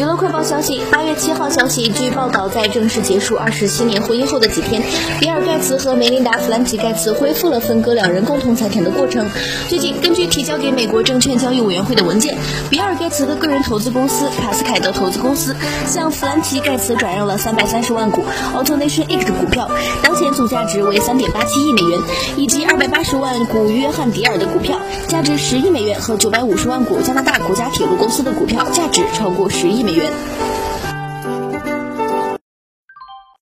娱乐快报消息，八月七号消息，据报道，在正式结束二十七年婚姻后的几天，比尔盖茨和梅琳达弗兰奇盖茨恢复了分割两人共同财产的过程。最近，根据提交给美国证券交易委员会的文件，比尔盖茨的个人投资公司卡斯凯德投资公司向弗兰奇盖茨转让了三百三十万股 AutoNation Inc 的股票，当前总价值为三点八七亿美元，以及二百八十万股约翰迪尔的股票，价值十亿美元和九百五十万股加拿大国家铁路公司的股票，价值超过十亿美元。美元。